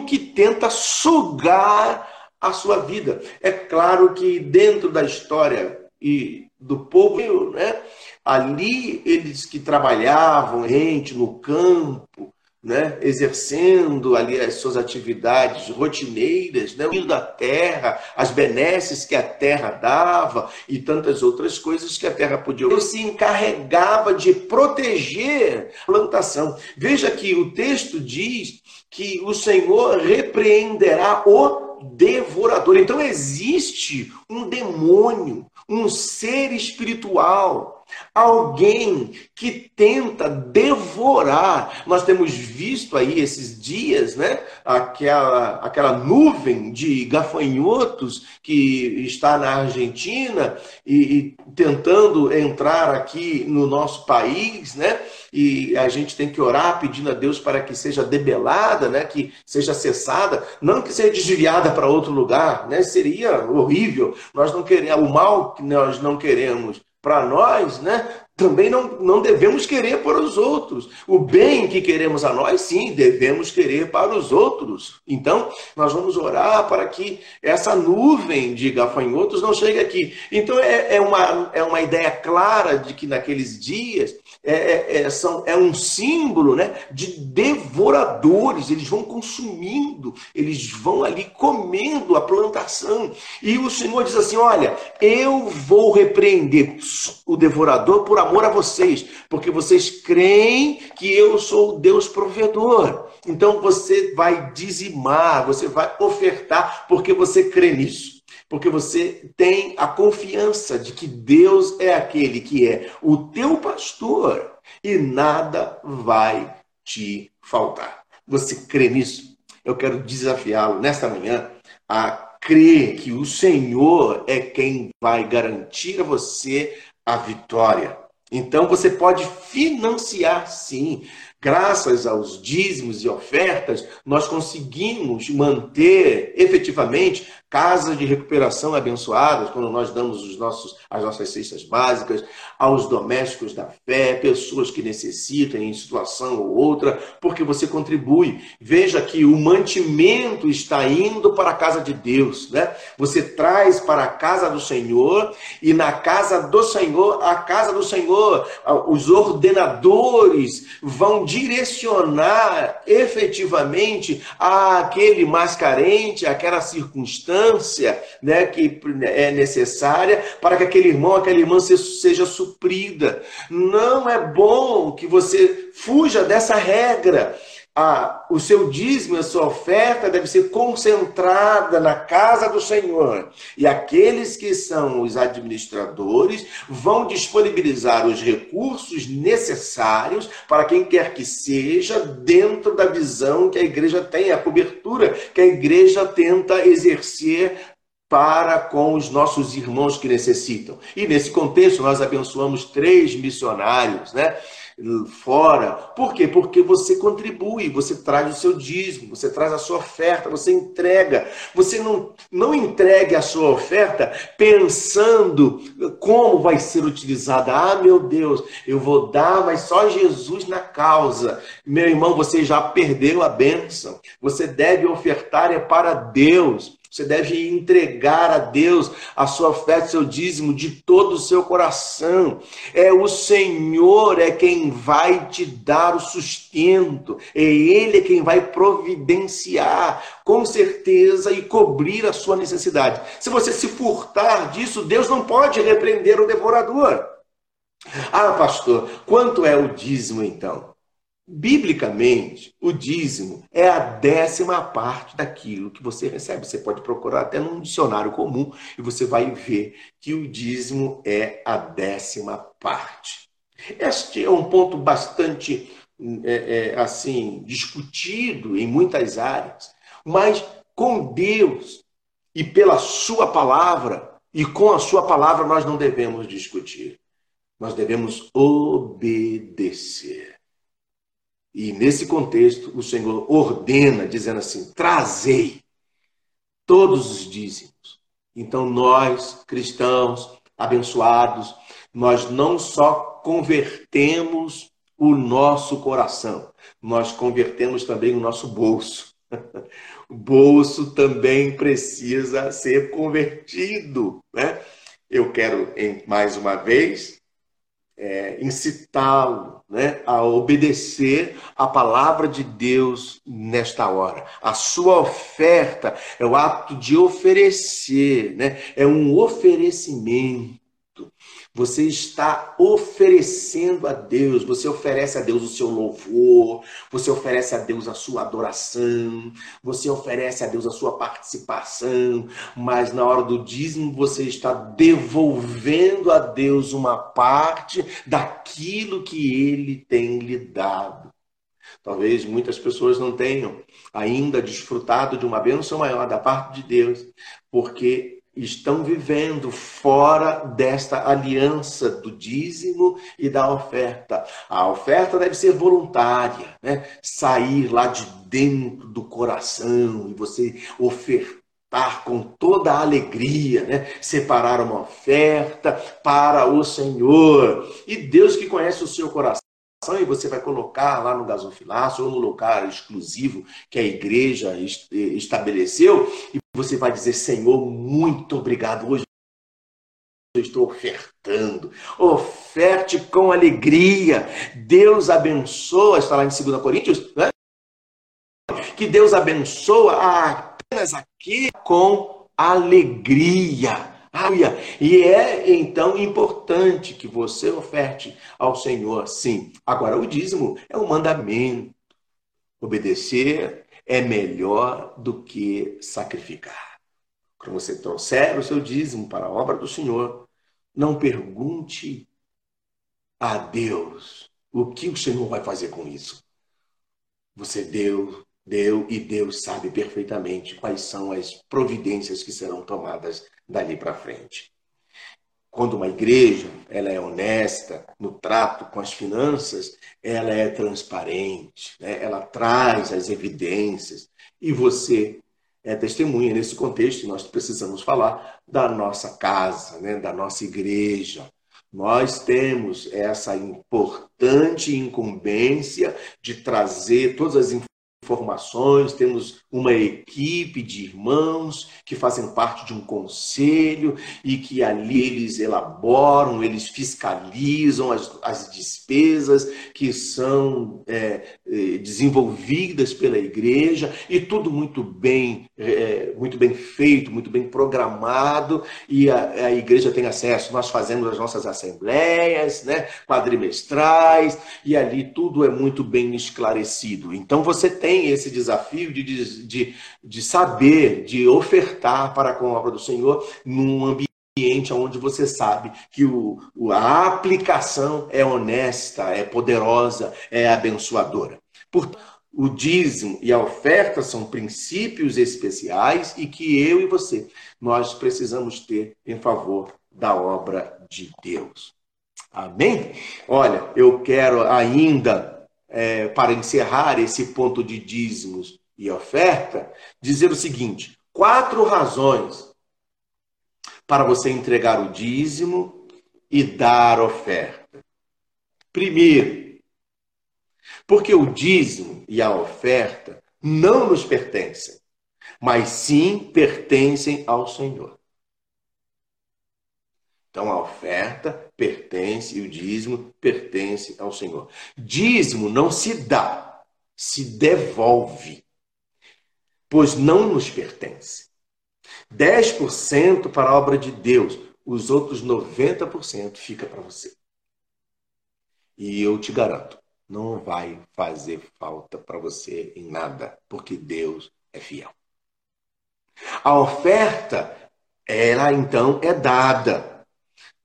que tenta sugar a sua vida. É claro que dentro da história e do povo, né, ali eles que trabalhavam, gente no campo, né, exercendo ali as suas atividades rotineiras, né, o da terra, as benesses que a terra dava e tantas outras coisas que a terra podia. Ele se encarregava de proteger a plantação. Veja que o texto diz que o Senhor repreenderá o devorador. Então existe um demônio, um ser espiritual Alguém que tenta devorar. Nós temos visto aí esses dias, né? Aquela, aquela nuvem de gafanhotos que está na Argentina e, e tentando entrar aqui no nosso país, né? E a gente tem que orar pedindo a Deus para que seja debelada, né? Que seja cessada, não que seja desviada para outro lugar, né? Seria horrível. Nós não queremos o mal que nós não queremos para nós, né? Também não, não devemos querer para os outros. O bem que queremos a nós, sim, devemos querer para os outros. Então, nós vamos orar para que essa nuvem de gafanhotos não chegue aqui. Então, é, é, uma, é uma ideia clara de que naqueles dias é, é, é, são, é um símbolo né, de devoradores, eles vão consumindo, eles vão ali comendo a plantação. E o Senhor diz assim: Olha, eu vou repreender o devorador por amor a vocês, porque vocês creem que eu sou o Deus provedor. Então você vai dizimar, você vai ofertar, porque você crê nisso porque você tem a confiança de que Deus é aquele que é o teu pastor e nada vai te faltar. Você crê nisso? Eu quero desafiá-lo nesta manhã a crer que o Senhor é quem vai garantir a você a vitória. Então você pode financiar sim. Graças aos dízimos e ofertas, nós conseguimos manter efetivamente casas de recuperação abençoadas, quando nós damos os nossos, as nossas cestas básicas, aos domésticos da fé, pessoas que necessitam em situação ou outra, porque você contribui. Veja que o mantimento está indo para a casa de Deus, né? Você traz para a casa do Senhor e na casa do Senhor, a casa do Senhor, os ordenadores vão direcionar efetivamente aquele mais carente, aquela circunstância né, que é necessária para que aquele irmão, aquela irmã seja suprida. Não é bom que você fuja dessa regra. O seu dízimo, a sua oferta deve ser concentrada na casa do Senhor. E aqueles que são os administradores vão disponibilizar os recursos necessários para quem quer que seja, dentro da visão que a igreja tem, a cobertura que a igreja tenta exercer para com os nossos irmãos que necessitam. E nesse contexto, nós abençoamos três missionários, né? Fora. Por quê? Porque você contribui, você traz o seu dízimo, você traz a sua oferta, você entrega. Você não, não entregue a sua oferta pensando como vai ser utilizada. Ah, meu Deus, eu vou dar, mas só Jesus na causa. Meu irmão, você já perdeu a bênção. Você deve ofertar é para Deus. Você deve entregar a Deus a sua fé, seu dízimo de todo o seu coração. É o Senhor é quem vai te dar o sustento. É Ele é quem vai providenciar, com certeza, e cobrir a sua necessidade. Se você se furtar disso, Deus não pode repreender o devorador. Ah, pastor, quanto é o dízimo então? Biblicamente, o dízimo é a décima parte daquilo que você recebe. Você pode procurar até num dicionário comum e você vai ver que o dízimo é a décima parte. Este é um ponto bastante é, é, assim discutido em muitas áreas, mas com Deus e pela Sua palavra e com a Sua palavra nós não devemos discutir. Nós devemos obedecer. E nesse contexto, o Senhor ordena, dizendo assim: trazei todos os dízimos. Então, nós, cristãos, abençoados, nós não só convertemos o nosso coração, nós convertemos também o nosso bolso. O bolso também precisa ser convertido. Né? Eu quero, mais uma vez, é, incitá-lo né, a obedecer a palavra de Deus nesta hora. A sua oferta é o ato de oferecer, né, é um oferecimento. Você está oferecendo a Deus, você oferece a Deus o seu louvor, você oferece a Deus a sua adoração, você oferece a Deus a sua participação, mas na hora do dízimo você está devolvendo a Deus uma parte daquilo que ele tem lhe dado. Talvez muitas pessoas não tenham ainda desfrutado de uma bênção maior da parte de Deus, porque estão vivendo fora desta aliança do dízimo e da oferta. A oferta deve ser voluntária, né? sair lá de dentro do coração e você ofertar com toda a alegria, né? separar uma oferta para o Senhor. E Deus que conhece o seu coração e você vai colocar lá no gasofilácio ou no lugar exclusivo que a igreja estabeleceu você vai dizer, Senhor, muito obrigado. Hoje eu estou ofertando. Oferte com alegria. Deus abençoa, está lá em 2 Coríntios, né? que Deus abençoa apenas aqui com alegria. E é então importante que você oferte ao Senhor, sim. Agora, o dízimo é um mandamento. Obedecer é melhor do que sacrificar. Quando você trouxer o seu dízimo para a obra do Senhor, não pergunte a Deus o que o Senhor vai fazer com isso. Você deu, deu e Deus sabe perfeitamente quais são as providências que serão tomadas dali para frente. Quando uma igreja ela é honesta no trato com as finanças, ela é transparente, né? ela traz as evidências e você é testemunha nesse contexto. Nós precisamos falar da nossa casa, né? da nossa igreja. Nós temos essa importante incumbência de trazer todas as informações, temos uma equipe de irmãos que fazem parte de um conselho e que ali eles elaboram, eles fiscalizam as, as despesas que são é desenvolvidas pela igreja e tudo muito bem, é, muito bem feito, muito bem programado e a, a igreja tem acesso. Nós fazemos as nossas assembleias, né, quadrimestrais e ali tudo é muito bem esclarecido. Então você tem esse desafio de de, de saber, de ofertar para com a obra do Senhor num ambiente onde você sabe que o, a aplicação é honesta, é poderosa, é abençoadora. Portanto, o dízimo e a oferta são princípios especiais e que eu e você nós precisamos ter em favor da obra de Deus. Amém? Olha, eu quero ainda, é, para encerrar esse ponto de dízimos e oferta, dizer o seguinte: quatro razões para você entregar o dízimo e dar oferta. Primeiro, porque o dízimo e a oferta não nos pertencem, mas sim pertencem ao Senhor. Então a oferta pertence e o dízimo pertence ao Senhor. Dízimo não se dá, se devolve pois não nos pertence. 10% para a obra de Deus, os outros 90% fica para você. E eu te garanto, não vai fazer falta para você em nada, porque Deus é fiel. A oferta, ela então é dada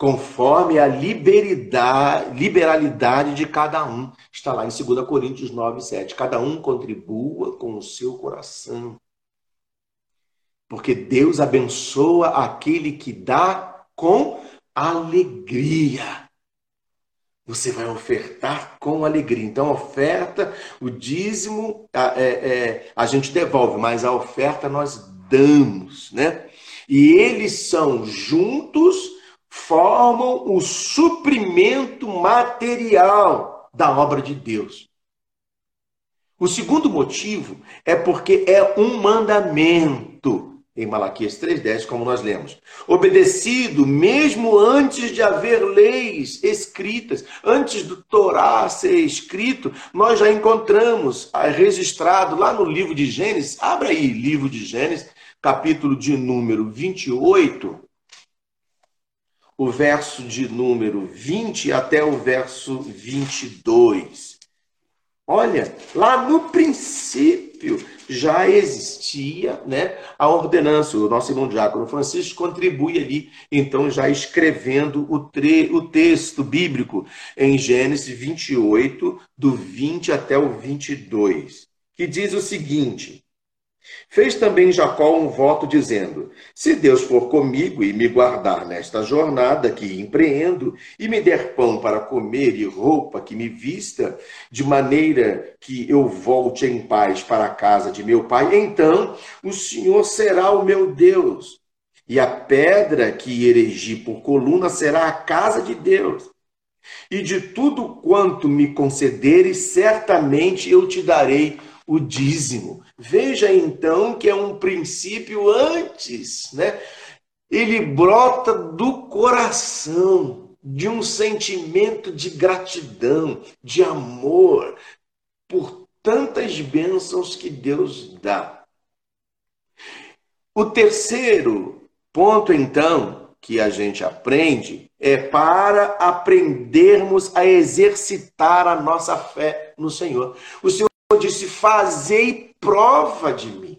conforme a liberalidade de cada um. Está lá em 2 Coríntios 9, 7. Cada um contribua com o seu coração. Porque Deus abençoa aquele que dá com alegria. Você vai ofertar com alegria. Então, a oferta, o dízimo, a, é, é, a gente devolve, mas a oferta nós damos, né? E eles são juntos formam o suprimento material da obra de Deus. O segundo motivo é porque é um mandamento, em Malaquias 3,10, como nós lemos. Obedecido mesmo antes de haver leis escritas, antes do Torá ser escrito, nós já encontramos ah, registrado lá no livro de Gênesis. Abra aí, livro de Gênesis, capítulo de número 28 o verso de número 20 até o verso 22. Olha, lá no princípio já existia né, a ordenança. O nosso irmão Diácono Francisco contribui ali, então, já escrevendo o, tre o texto bíblico em Gênesis 28, do 20 até o 22, que diz o seguinte: Fez também Jacó um voto dizendo: Se Deus for comigo e me guardar nesta jornada que empreendo, e me der pão para comer e roupa que me vista, de maneira que eu volte em paz para a casa de meu pai, então o Senhor será o meu Deus. E a pedra que erigi por coluna será a casa de Deus. E de tudo quanto me concederes, certamente eu te darei o dízimo. Veja então que é um princípio antes, né? Ele brota do coração, de um sentimento de gratidão, de amor por tantas bênçãos que Deus dá. O terceiro ponto, então, que a gente aprende é para aprendermos a exercitar a nossa fé no Senhor. O Senhor disse: Fazei prova de mim.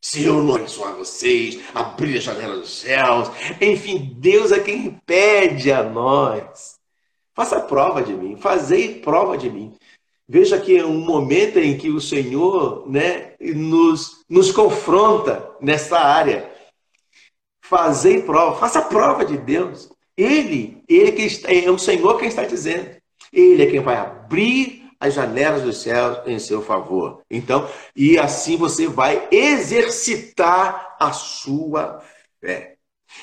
Se eu não abençoar vocês, abrir a janela dos céus, enfim, Deus é quem pede a nós. Faça prova de mim, fazei prova de mim. Veja que é um momento em que o Senhor né, nos, nos confronta nessa área. Fazei prova, faça prova de Deus. Ele, ele que está, é o Senhor quem está dizendo. Ele é quem vai abrir as janelas dos céus em seu favor. Então, e assim você vai exercitar a sua fé.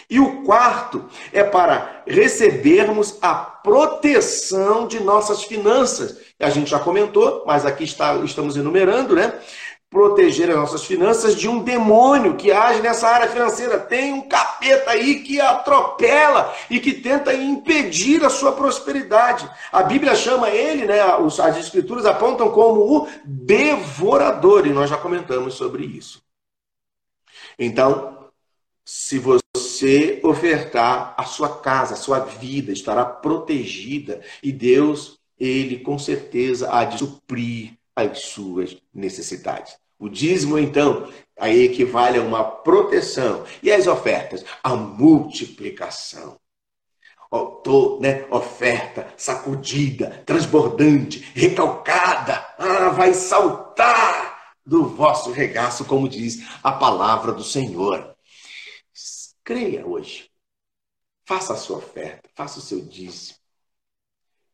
E o quarto é para recebermos a proteção de nossas finanças. A gente já comentou, mas aqui está, estamos enumerando, né? Proteger as nossas finanças de um demônio que age nessa área financeira. Tem um capeta aí que atropela e que tenta impedir a sua prosperidade. A Bíblia chama ele, né, as escrituras apontam como o devorador, e nós já comentamos sobre isso. Então, se você ofertar a sua casa, a sua vida estará protegida e Deus, ele com certeza há de suprir as suas necessidades. O dízimo, então, aí equivale a uma proteção. E as ofertas? A multiplicação. Tô, né? Oferta sacudida, transbordante, recalcada. Ah, vai saltar do vosso regaço, como diz a palavra do Senhor. Creia hoje. Faça a sua oferta, faça o seu dízimo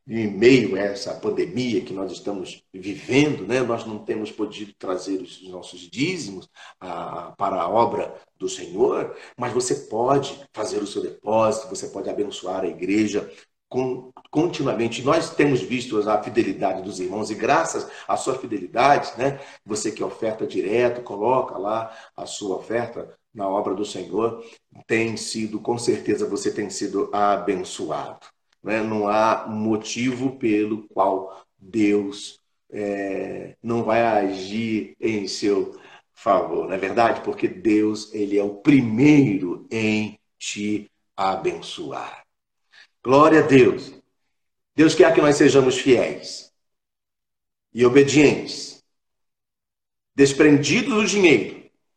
em meio a essa pandemia que nós estamos vivendo, né, nós não temos podido trazer os nossos dízimos a, para a obra do Senhor, mas você pode fazer o seu depósito, você pode abençoar a igreja com, continuamente. Nós temos visto a fidelidade dos irmãos e graças à sua fidelidade, né, você que oferta direto, coloca lá a sua oferta na obra do Senhor, tem sido, com certeza você tem sido abençoado. Né? Não há motivo pelo qual Deus é, não vai agir em seu favor, não é verdade? Porque Deus ele é o primeiro em te abençoar. Glória a Deus. Deus quer que nós sejamos fiéis e obedientes, desprendidos do dinheiro,